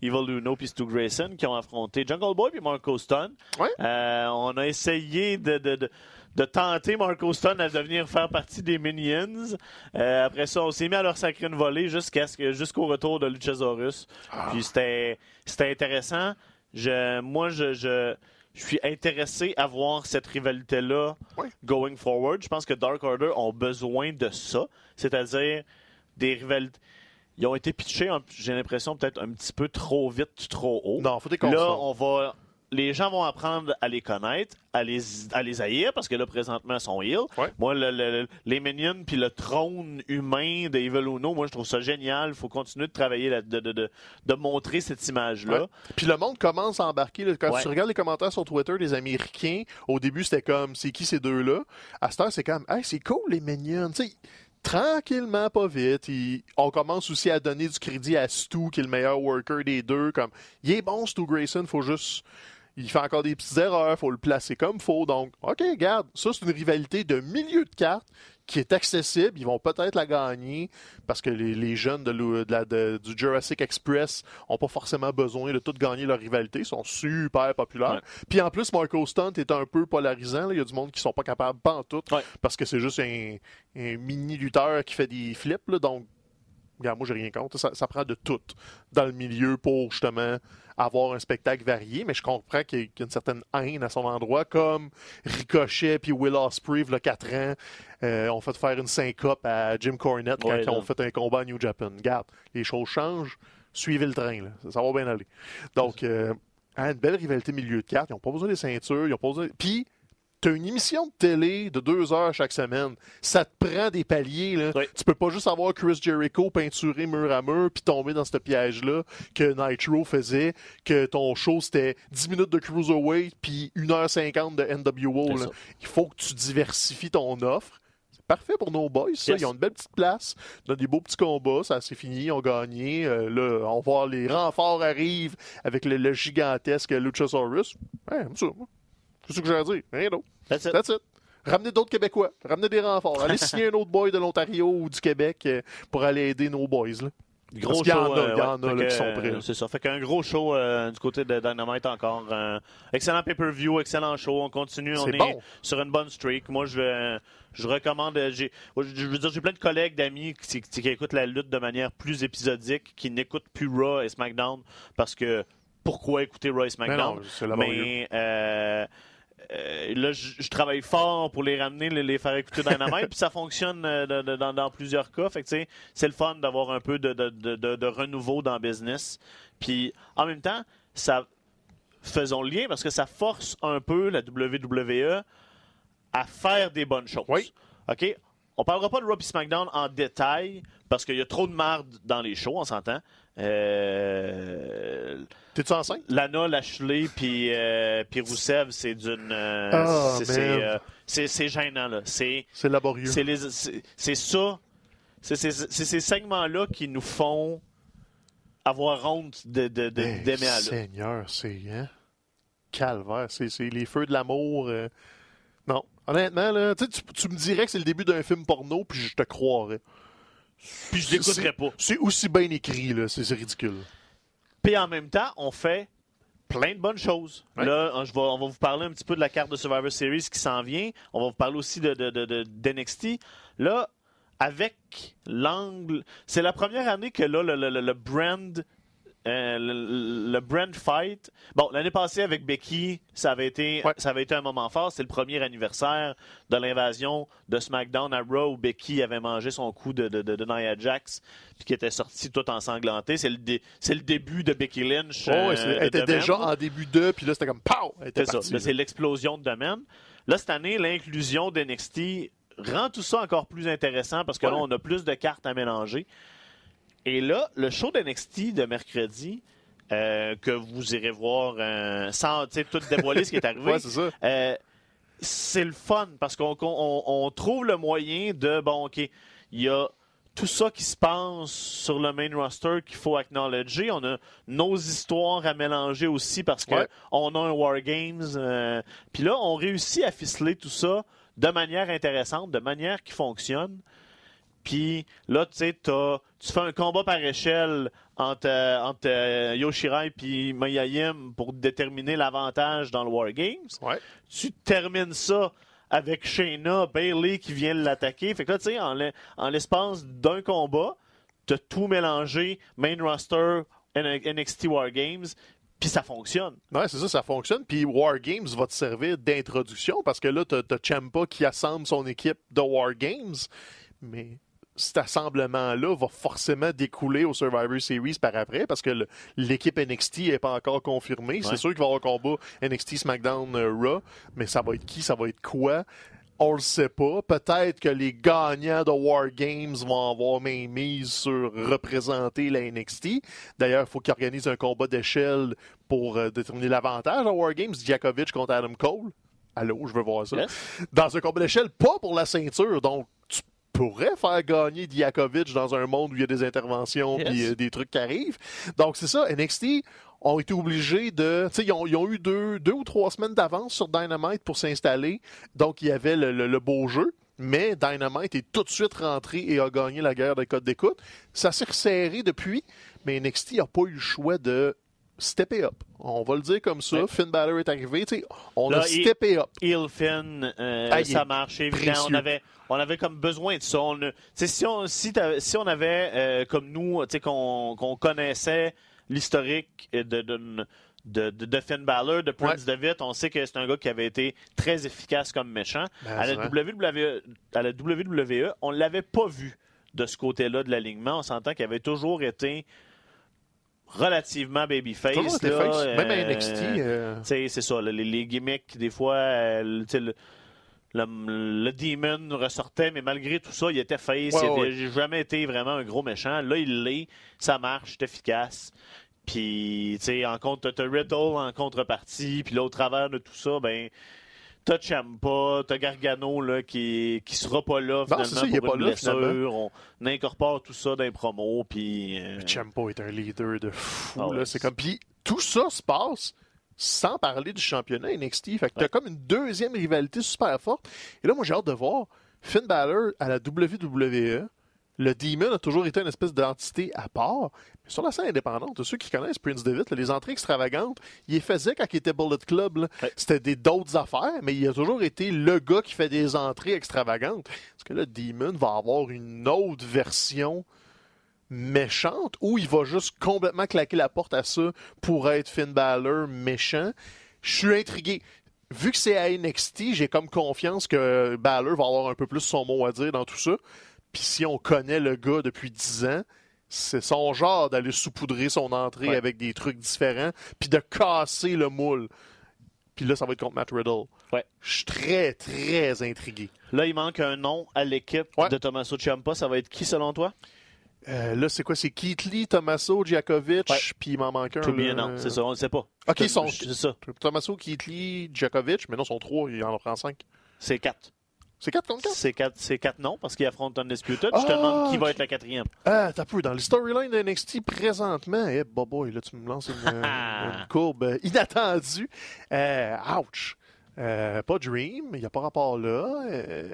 Evil Uno puis Stu Grayson qui ont affronté Jungle Boy puis Marco Stone. Ouais. On a essayé de, de, de, de tenter Marco Stone à devenir faire partie des Minions. Euh, après ça, on s'est mis à leur sacrer une volée jusqu'à ce que jusqu'au retour de Luchasaurus. Puis c'était c'était intéressant. Je, moi, je, je, je suis intéressé à voir cette rivalité-là going forward. Je pense que Dark Order ont besoin de ça, c'est-à-dire des rivalités. Ils ont été pitchés, j'ai l'impression, peut-être un petit peu trop vite, trop haut. Non, faut des Là, on va. Les gens vont apprendre à les connaître, à les, à les haïr, parce que là, présentement, ils sont heal. Ouais. Moi, le- le- le- les minions puis le trône humain de Evil Uno, moi, je trouve ça génial. Il faut continuer de travailler, là- de, de, de, de montrer cette image-là. Ouais. Puis le monde commence à embarquer. là. Quand Ouais. tu regardes les commentaires sur Twitter des Américains, au début, c'était comme, c'est qui ces deux-là? À cette heure, c'est comme, hey, c'est cool, les Minions. Tu sais, tranquillement, pas vite. il- On commence aussi à donner du crédit à Stu, qui est le meilleur worker des deux. Comme, il est bon, Stu Grayson, faut juste. Il fait encore des petites erreurs, faut le placer comme faut. Donc, OK, regarde, ça, c'est une rivalité de milieu de cartes qui est accessible. Ils vont peut-être la gagner parce que les, les jeunes de, l'ou- de la- de- du Jurassic Express ont pas forcément besoin de tout gagner leur rivalité. Ils sont super populaires. Ouais. Puis en plus, Marco Stunt est un peu polarisant. là. Il y a du monde qui sont pas capables, pas en tout, Ouais. parce que c'est juste un, un mini lutteur qui fait des flips. là. donc, regarde, moi, j'ai rien contre. Ça, ça prend de tout dans le milieu pour justement avoir un spectacle varié, mais je comprends qu'il y a une certaine haine à son endroit, comme Ricochet puis Will Ospreay, il y a 4 ans, euh, ont fait faire une syncope à Jim Cornette quand Ouais, ils ont fait un combat à New Japan. Regarde, les choses changent. suivez le train. Là. Ça, ça va bien aller. Donc, euh, hein, une belle rivalité milieu de carte. Ils n'ont pas besoin des ceintures. Ils ont pas besoin... Puis, tu as une émission de télé de deux heures chaque semaine. Ça te prend des paliers. Là. Oui. Tu peux pas juste avoir Chris Jericho peinturé mur à mur puis tomber dans ce piège-là que Nitro faisait, que ton show c'était 10 minutes de Cruiserweight puis 1h50 de NWO. Là. Il faut que tu diversifies ton offre. C'est parfait pour nos boys, ça. Yes. Ils ont une belle petite place. Ils ont des beaux petits combats. Ça c'est fini. Ils ont gagné. Euh, là, on va voir les renforts arrivent avec le, le gigantesque Luchasaurus. Ouais, c'est ça. moi. C'est ce que j'ai à dire. Rien d'autre. That's it. That's it. Ramenez d'autres Québécois. Ramenez des renforts. Allez signer un autre boy de l'Ontario ou du Québec euh, pour aller aider nos boys. Là. Gros y en a, euh, il y en ouais, a, là, qui sont prêts, C'est ça. Fait qu'un gros show euh, du côté de Dynamite encore. Euh, excellent pay-per-view, excellent show. On continue. On est sur une bonne streak. Moi, je, je recommande. J'ai, je veux dire, j'ai plein de collègues, d'amis qui, qui- qui écoutent la lutte de manière plus épisodique, qui n'écoutent plus Raw et SmackDown parce que pourquoi écouter Raw et Mais SmackDown? non. Mais euh, là, je, travaille fort pour les ramener, les, les faire écouter Dynamite, puis ça fonctionne euh, de- de- dans, dans plusieurs cas. Fait que, c'est le fun d'avoir un peu de, de- de- de- de renouveau dans le business. Puis en même temps, ça faisons le lien parce que ça force un peu la WWE à faire des bonnes choses. Oui. OK? On parlera pas de Raw et SmackDown en détail parce qu'il y a trop de marde dans les shows, on s'entend. Euh, T'es-tu enceinte? Lana, Lashley, puis euh, puis Rousseff, c'est d'une. euh, Ah, c'est- c'est man. euh, c'est- c'est gênant, là. C'est laborieux. c'est ça. C'est ces segments-là qui nous font avoir honte de- de- de- Hey, d'aimer. Seigneur, c'est hein? calvaire. C'est c'est les feux de l'amour. euh. Non, honnêtement, là, tu, tu, me dirais que c'est le début d'un film porno, puis je te croirais. Puis je l'écouterais pas. C'est aussi bien écrit, là. C'est ridicule. Puis en même temps, on fait plein de bonnes choses. Ouais. Là, on- je vais- on va vous parler un petit peu de la carte de Survivor Series qui s'en vient. On va vous parler aussi de, de, de- de- d'NXT. Là, avec l'angle... C'est la première année que là, le, le- le- le brand... euh, le, le brand fight. Bon, l'année passée avec Becky, ça avait été, Ouais. ça avait été un moment fort. C'est le premier anniversaire de l'invasion de SmackDown à Raw où Becky avait mangé son coup de, de, de, de Nia Jax puis qui était sorti tout ensanglanté. C'est le, dé- c'est le début de Becky Lynch. Oh, ouais, euh, elle était domaine. déjà en début de, puis là, c'était comme POW! C'est ça. c'est l'explosion de domaine. Là, cette année, l'inclusion d'NXT rend tout ça encore plus intéressant parce que là, on a plus de cartes à mélanger. Et là, le show d'NXT de mercredi, euh, que vous irez voir euh, sans tout dévoiler ce qui est arrivé, Ouais, c'est ça. euh, c'est le fun parce qu'on qu'on- on- on trouve le moyen de, bon, OK, il y a tout ça qui se passe sur le main roster qu'il faut acknowledger. On a nos histoires à mélanger aussi parce que Ouais. on a un War Games. euh, Puis là, on réussit à ficeler tout ça de manière intéressante, de manière qui fonctionne. Puis là, tu sais, tu fais un combat par échelle entre, entre Yoshirai et Mayayim pour déterminer l'avantage dans le War Games. Ouais. Tu termines ça avec Shayna, Bailey qui vient l'attaquer. Fait que là, tu sais, en l'e- en l'espace d'un combat, t'as tout mélangé, main roster, NXT War Games, puis ça fonctionne. Ouais, c'est ça, ça fonctionne. Puis War Games va te servir d'introduction parce que là, t'as as Champa qui assemble son équipe de War Games. Mais cet assemblement-là va forcément découler au Survivor Series par après parce que l'équipe NXT n'est pas encore confirmée. Ouais. C'est sûr qu'il va y avoir un combat NXT SmackDown euh, Raw, mais ça va être qui, ça va être quoi? On le sait pas. Peut-être que les gagnants de War Games vont avoir main mise sur représenter la NXT. D'ailleurs, il faut qu'ils organisent un combat d'échelle pour euh, déterminer l'avantage à War Games. Djokovic contre Adam Cole. Allô, je veux voir ça. Yes. Dans un combat d'échelle, pas pour la ceinture. Donc, tu pourrais faire gagner Diakovic dans un monde où il y a des interventions Yes. puis euh, des trucs qui arrivent. Donc, c'est ça. NXT ont été obligés de... Tu sais, ils ont, ils ont eu deux, deux ou trois semaines d'avance sur Dynamite pour s'installer. Donc, il y avait le, le- le beau jeu. Mais Dynamite est tout de suite rentré et a gagné la guerre de code d'écoute. Ça s'est resserré depuis, mais NXT n'a pas eu le choix de stepper up. On va le dire comme ça. Ouais. Finn Balor est arrivé. Tu sais, on Là, a il- steppé up. Heel Finn, euh, Ah, il ça marche évidemment. On avait, on avait comme besoin de ça. On, si, on, si, on avait, euh, comme nous, qu'on connaissait l'historique de, de, de, Finn Balor, de Prince Devitt, on sait que c'est un gars qui avait été très efficace comme méchant. Ben, à, la. WWE, à la WWE, on ne l'avait pas vu de ce côté-là de l'alignement. On s'entend qu'il avait toujours été relativement babyface. Là, face. Même à euh, NXT. euh, tu sais, c'est ça, les, les gimmicks, des fois, euh, le, le, Demon ressortait, mais malgré tout ça, il était face. Ouais, il ouais. J'ai jamais été vraiment un gros méchant. Là, il l'est. Ça marche, c'est efficace. Puis, tu sais, en contre, t'as Riddle en contrepartie. Puis là, au travers de tout ça, ben, t'as Ciampa, t'as Gargano, là, qui, qui sera pas là, Non, finalement, ça, il est pour pas une là, blessure. On incorpore tout ça dans les promos, puis... euh, Ciampa est un leader de fou. Ah là. ouais. C'est comme. Puis tout ça se passe sans parler du championnat NXT. Fait que t'as Ouais. comme une deuxième rivalité super forte. Et là, moi, j'ai hâte de voir Finn Balor à la WWE. Le Demon a toujours été une espèce d'entité à part. Mais sur la scène indépendante, ceux qui connaissent Prince Devitt, là, les entrées extravagantes, il les faisait quand il était Bullet Club. Ouais. C'était des d'autres affaires, mais il a toujours été le gars qui fait des entrées extravagantes. Est-ce que le Demon va avoir une autre version méchante ou il va juste complètement claquer la porte à ça pour être Finn Balor méchant? Je suis intrigué. Vu que c'est à NXT, j'ai comme confiance que Balor va avoir un peu plus son mot à dire dans tout ça. Puis si on connaît le gars depuis 10 ans, c'est son genre d'aller saupoudrer son entrée Ouais. avec des trucs différents, puis de casser le moule. Puis là, ça va être contre Matt Riddle. Ouais. Je suis très, très intrigué. Là, il manque un nom à l'équipe Ouais. de Tommaso Ciampa. Ça va être qui, selon toi? Euh, là, c'est quoi? C'est Keith Lee, Tommaso, Djakovic, puis il m'en manque un. To be là. announced, c'est ça, on ne sait pas. Ok, ils sont- C'est ça, Tommaso, Keith Lee, Djakovic, mais non, ils sont trois, il en prend cinq. c'est quatre. C'est quatre contre quatre? C'est quatre, c'est quatre noms parce qu'ils affrontent Undisputed. Ah, Je te demande qui va être la quatrième. Ah, t'as peu. Dans les storylines de NXT présentement, eh, boy, là, tu me lances une, Ah. une courbe inattendue. Euh, ouch. Euh, pas Dream, il n'y a pas rapport là. Euh,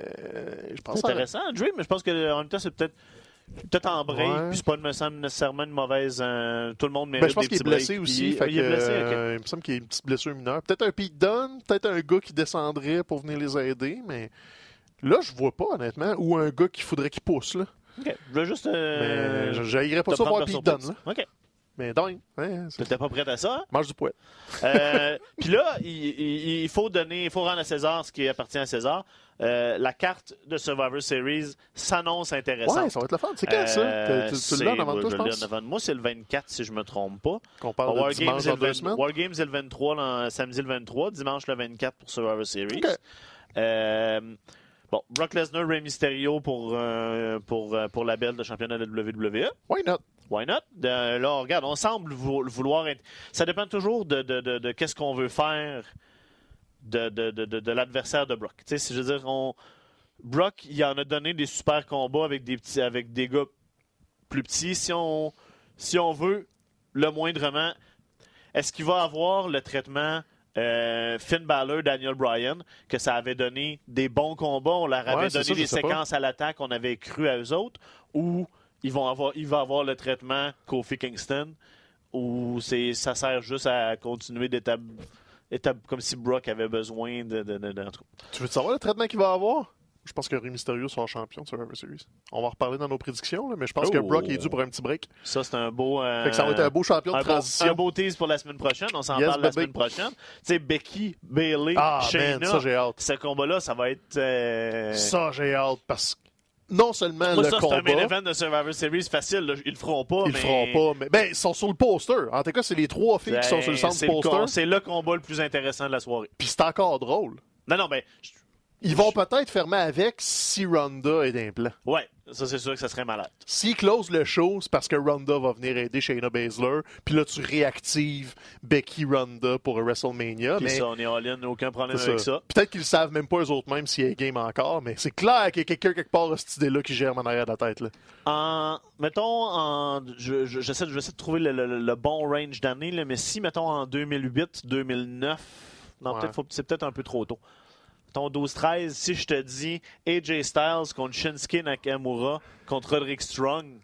C'est à- intéressant, Dream, mais je pense qu'en même temps, c'est peut-être peut-être en break, Ouais. puis c'est pas me semble nécessairement une mauvaise. euh, tout le monde Ben, mérite je pense des qu'il est petits blessé breaks, aussi. puis- il est blessé, il me semble qu'il y a une petite blessure mineure. Peut-être un Pete Dunne, peut-être un gars qui descendrait pour venir les aider, mais là, je vois pas, honnêtement. Ou un gars qu'il faudrait qu'il pousse. Là. Ok, Je veux juste. euh, mais pas te ça prendre voir par Pete Dunne. surprise. Là. Ok. Mais dingue. Hein, c'est- T'étais pas prêt à ça? hein? mange du poète. Euh, Puis là, il, il- il faut donner, il faut rendre à César ce qui appartient à César. Euh, la carte de Survivor Series s'annonce intéressante. Ouais, ça va être le fun. C'est quand ça? Euh, Tu- Tu, tu c'est- l'as ouais, toi, je je l'ai pense? devant moi, c'est le 24, si je me trompe pas. Qu'on parle de dimanche Games, est dans le deux 20 semaines. War Games est le 23, le- samedi le 23, dimanche le 24 pour Survivor Series. Ok. Euh, bon, Brock Lesnar, Rey Mysterio pour, euh, pour, euh, pour la belle de championnat de WWE. Why not? Why not? De- là, regarde, on semble vou- vouloir être. Ça dépend toujours de, de, de, de qu'est-ce qu'on veut faire de, de, de, de, de l'adversaire de Brock. Tu sais, je veux dire, on... Brock, il en a donné des super combats avec des petits, avec des gars plus petits. Si on, si on veut le moindrement, est-ce qu'il va avoir le traitement euh, Finn Balor, Daniel Bryan, que ça avait donné des bons combats, on leur avait Ouais, donné ça, des pas. séquences à l'attaque, on avait cru à eux autres, ou ils vont avoir, il va avoir le traitement Kofi Kingston, ou c'est, ça sert juste à continuer d'établir, comme si Brock avait besoin de, de. Tu veux savoir le traitement qu'il va avoir? Je pense que Rey Mysterio sera champion de Survivor Series. On va en reparler dans nos prédictions, là, mais je pense que Oh. Brock est dû pour un petit break. Ça, c'est un beau. euh, Fait que ça va être un beau champion de un beau, transition. un beau tease pour la semaine prochaine. On s'en parle la semaine prochaine. Tu sais, Becky, Bailey, Ah, man, ça j'ai hâte. ce combat-là, ça va être. euh, Ça j'ai hâte parce que non seulement Moi, le ça, c'est un main combat, event de Survivor Series facile. là. Ils le feront pas. ils le mais... feront pas, mais ben ils sont sur le poster. En tout cas, c'est les trois filles qui sont sur le centre poster. C'est le combat le plus intéressant de la soirée. Puis c'est encore drôle. Non, non, ben. Ils vont peut-être fermer avec si Ronda est d'implant. Ouais, ça, c'est sûr que ça serait malade. S'ils closent le show, c'est parce que Ronda va venir aider Shayna Baszler. Puis là, tu réactives Becky Ronda pour WrestleMania. Puis mais ça, on est all-in, aucun problème avec ça. ça. Peut-être qu'ils le savent même pas eux autres même s'il y a game encore, mais c'est clair qu'il y a quelqu'un quelque part à cette idée-là qui gère en arrière de la tête. Là. En, mettons, en, je, je- j'essaie, de trouver le, le- le bon range d'années, là, mais si, mettons, en 2008, 2009, non, Ouais. peut-être, faut- c'est peut-être un peu trop tôt. Mettons 12-13, si je te dis AJ Styles contre Shinsuke Nakamura contre Roderick Strong,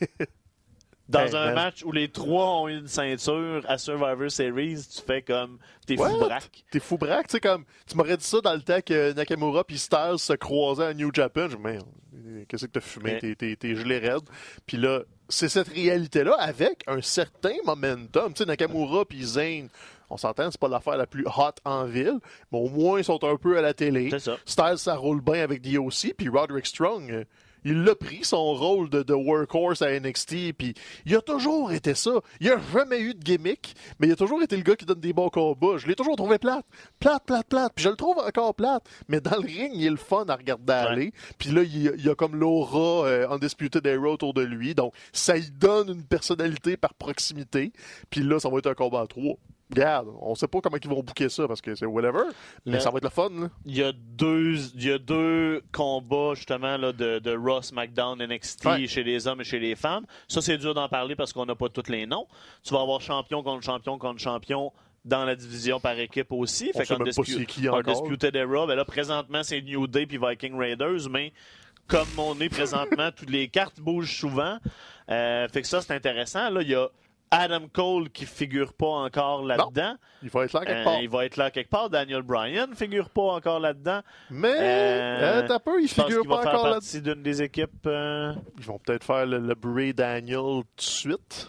dans un match où les trois ont une ceinture à Survivor Series, tu fais comme t'es fou braque. T'es fou braque, tu sais, comme. Tu m'aurais dit ça dans le temps que Nakamura puis Styles se croisaient à New Japan. Je me dis, mais qu'est-ce que t'as fumé? T'es, gelé raide. Puis là, c'est cette réalité-là avec un certain momentum. Tu sais, Nakamura puis Zayn, on s'entend, c'est pas l'affaire la plus hot en ville, mais au moins ils sont un peu à la télé. C'est ça. Styles, ça roule bien avec DOC, puis Roderick Strong. Il l'a pris, son rôle de, de workhorse à NXT, puis il a toujours été ça. Il a jamais eu de gimmick, mais il a toujours été le gars qui donne des bons combats. Je l'ai toujours trouvé plate. Plate, plate, plate. Puis je le trouve encore plate. Mais dans le ring, il est le fun à regarder aller. Puis là, il, il y a comme l'aura euh, Undisputed Era autour de lui. Donc, ça lui donne une personnalité par proximité. Puis là, ça va être un combat à trois. Regarde, on sait pas comment ils vont booker ça parce que c'est whatever, mais ça va être le fun. Là. Il y a deux, il y a deux combats justement là, de, de Raw, SmackDown, NXT Ouais. chez les hommes et chez les femmes. Ça, c'est dur d'en parler parce qu'on n'a pas tous les noms. Tu vas avoir champion contre champion contre champion dans la division par équipe aussi. On sait même pas c'est qui encore. Undisputed Era, ben là, présentement, c'est New Day puis Viking Raiders, mais comme on est présentement, toutes les cartes bougent souvent. Euh, fait que ça, c'est intéressant. Là, il y a Adam Cole qui figure pas encore là-dedans. Il va être là quelque Euh, part. il va être là quelque part. Daniel Bryan figure pas encore là-dedans. Mais, Euh, euh, t'as peu, il figure pas encore là partie d'une des équipes. euh, Ils vont peut-être faire le, le Bray Daniel tout de suite.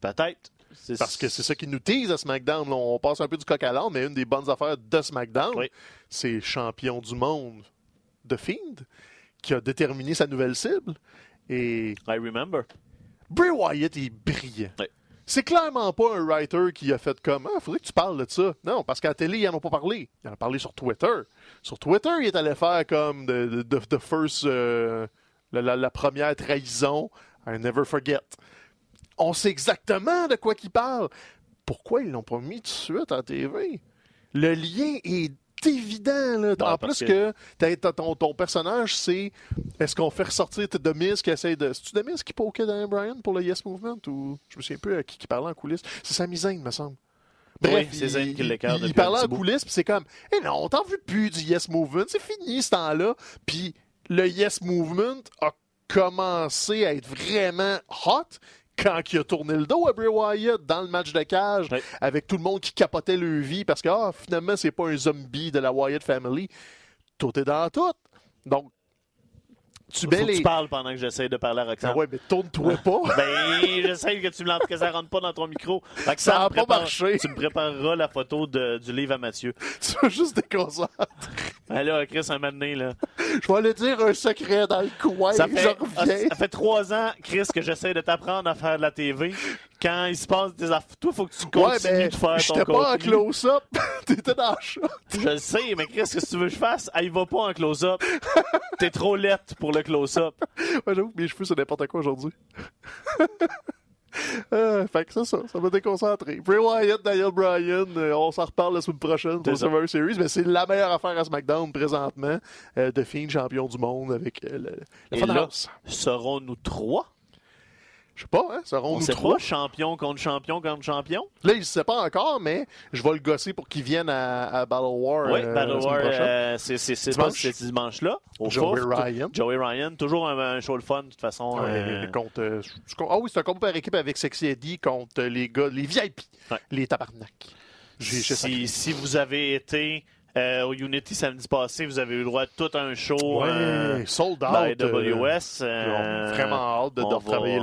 Peut-être. Parce que c'est ça qui nous tease à SmackDown. On passe un peu du coq à l'âne, mais une des bonnes affaires de SmackDown, Oui. c'est champion du monde de Fiend qui a déterminé sa nouvelle cible. Et I remember. Bray Wyatt est brillant. C'est clairement pas un writer qui a fait comme Ah, faudrait que tu parles de ça. Non, parce qu'à la télé, ils en ont pas parlé. Ils en ont parlé sur Twitter. Sur Twitter, il est allé faire comme de, de, de first, euh, la, la- la première trahison. I never forget. On sait exactement de quoi qu'il parle. Pourquoi ils l'ont pas mis tout de suite à la TV? Le lien est évident. Là. En plus que, t'as- t'as ton, ton personnage, c'est est-ce qu'on fait ressortir Miz qui essaie de. C'est-tu Miz qui pokait Daniel Bryan pour le Yes Movement ou je me souviens plus à qui, qui parlait en coulisses? C'est Sami Zayn, me semble. Oui, c'est qui l'écarte il, il parlait en coulisses, puis c'est comme, eh non, on t'en veut plus du Yes Movement, c'est fini ce temps-là. Puis le Yes Movement a commencé à être vraiment hot quand il a tourné le dos à Bray Wyatt dans le match de cage, Oui. avec tout le monde qui capotait leur vie parce que ah, finalement, c'est pas un zombie de la Wyatt Family. Tout est dans tout. Donc, tu mets les. tu parles pendant que j'essaie de parler à Roxane. Ah ouais, mais tourne-toi pas. Ben, j'essaie que tu me que ça rentre pas dans ton micro. Roxane, Ça a pas marché. Tu me prépareras la photo de- du livre à Mathieu. tu vas juste déconcentrer. Ah là, Chris, un moment donné, là. Je vais aller dire un secret dans le coin. Ça fait, reviens. ça fait trois ans, Chris, que j'essaie de t'apprendre à faire de la TV. Quand il se passe des affaires, toi, faut que tu Ouais, continues mais de faire ton j'étais pas en contenu. close-up. T'étais dans le shot. Je le sais, mais qu'est-ce que tu veux que je fasse? Ah, il va pas en close-up. T'es trop lettre pour le close-up. Ouais, j'avoue que mes cheveux, c'est n'importe quoi aujourd'hui. Euh, fait que c'est ça, ça m'a déconcentré. Bray Wyatt, Daniel Bryan, euh, on s'en reparle la semaine prochaine pour. Survivor Series, mais c'est la meilleure affaire à SmackDown présentement. Euh, de Fiend, champion du monde avec euh, le, le Et là, serons-nous trois? Je sais pas, hein, seront On nous trois? pas, champion contre champion contre champion? Là, il ne sait pas encore, mais je vais le gosser pour qu'il vienne à, à Battle War. Oui, euh, Battle War, euh, c'est Dimanche? dimanche-là. Au Joey. Ryan. Joey Ryan, toujours un, un show de fun, de toute façon. Ouais, euh, contre, ah oui, c'est un combat par équipe avec Sexy Eddie contre les gars, les VIP, Ouais. les tabarnak. Si, si vous avez été euh, au Unity samedi passé, vous avez eu le droit de tout un show Ouais, euh, sold out. euh, WS. euh, vraiment hâte de, va-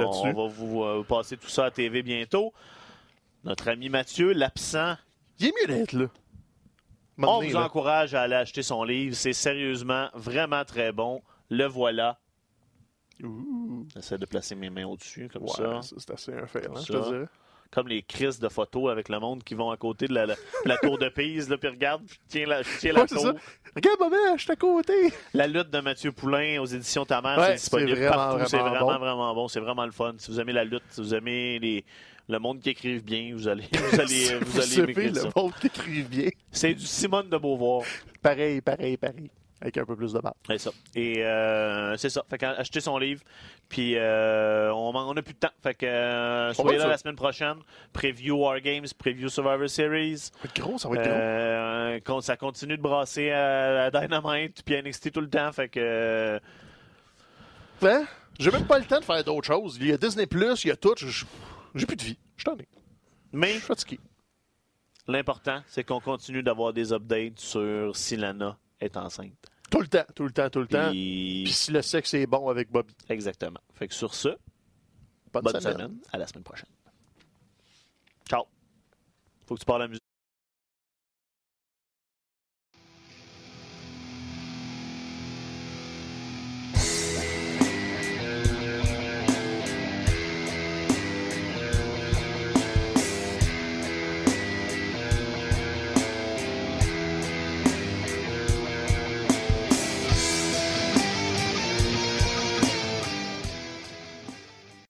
là-dessus. On va vous passer tout ça à TV bientôt. Notre ami Mathieu, l'absent, Il est mieux d'être là. on vous là. encourage à aller acheter son livre. C'est sérieusement vraiment très bon. Le voilà. J'essaie de placer mes mains au-dessus, comme ouais, ça. ça, c'est assez un fait, hein, je te dirais. Comme les crises de photos avec le monde qui vont à côté de la, la, la tour de Pise. Là, puis regarde, je tiens la, je tiens la Ouais, tour. Regarde, maman, je suis à côté. La lutte de Mathieu Poulain aux éditions Ouais, c'est disponible vraiment, partout. C'est vraiment vraiment, bon. vraiment bon. C'est vraiment le fun. Si vous aimez la lutte, si vous aimez les, le monde qui écrive bien, vous allez, vous allez, vous allez ça. le monde qui écrit bien. C'est du Simone de Beauvoir. Pareil, pareil, pareil. Avec un peu plus de mal. C'est ça. Et euh, c'est ça. Fait qu'acheter son livre. Puis euh, on n'a plus de temps. Fait que euh, soyez là la semaine prochaine. Preview War Games, preview Survivor Series. Ça va être gros, ça va être gros. Ça continue de brasser à, Dynamite puis à NXT tout le temps. Fait que Hein? J'ai même pas le temps de faire d'autres choses. Il y a Disney+, il y a tout. je- J'ai plus de vie. Je t'en ai. Je mais suis fatigué. l'important, c'est qu'on continue d'avoir des updates sur si Lana est enceinte. Tout le temps, tout le temps, tout le temps. Puis- si le sexe est bon avec Bobby. Exactement. Fait que sur ce, Bonne, bonne semaine. semaine. À la semaine prochaine. Ciao. Faut que tu parles la musique.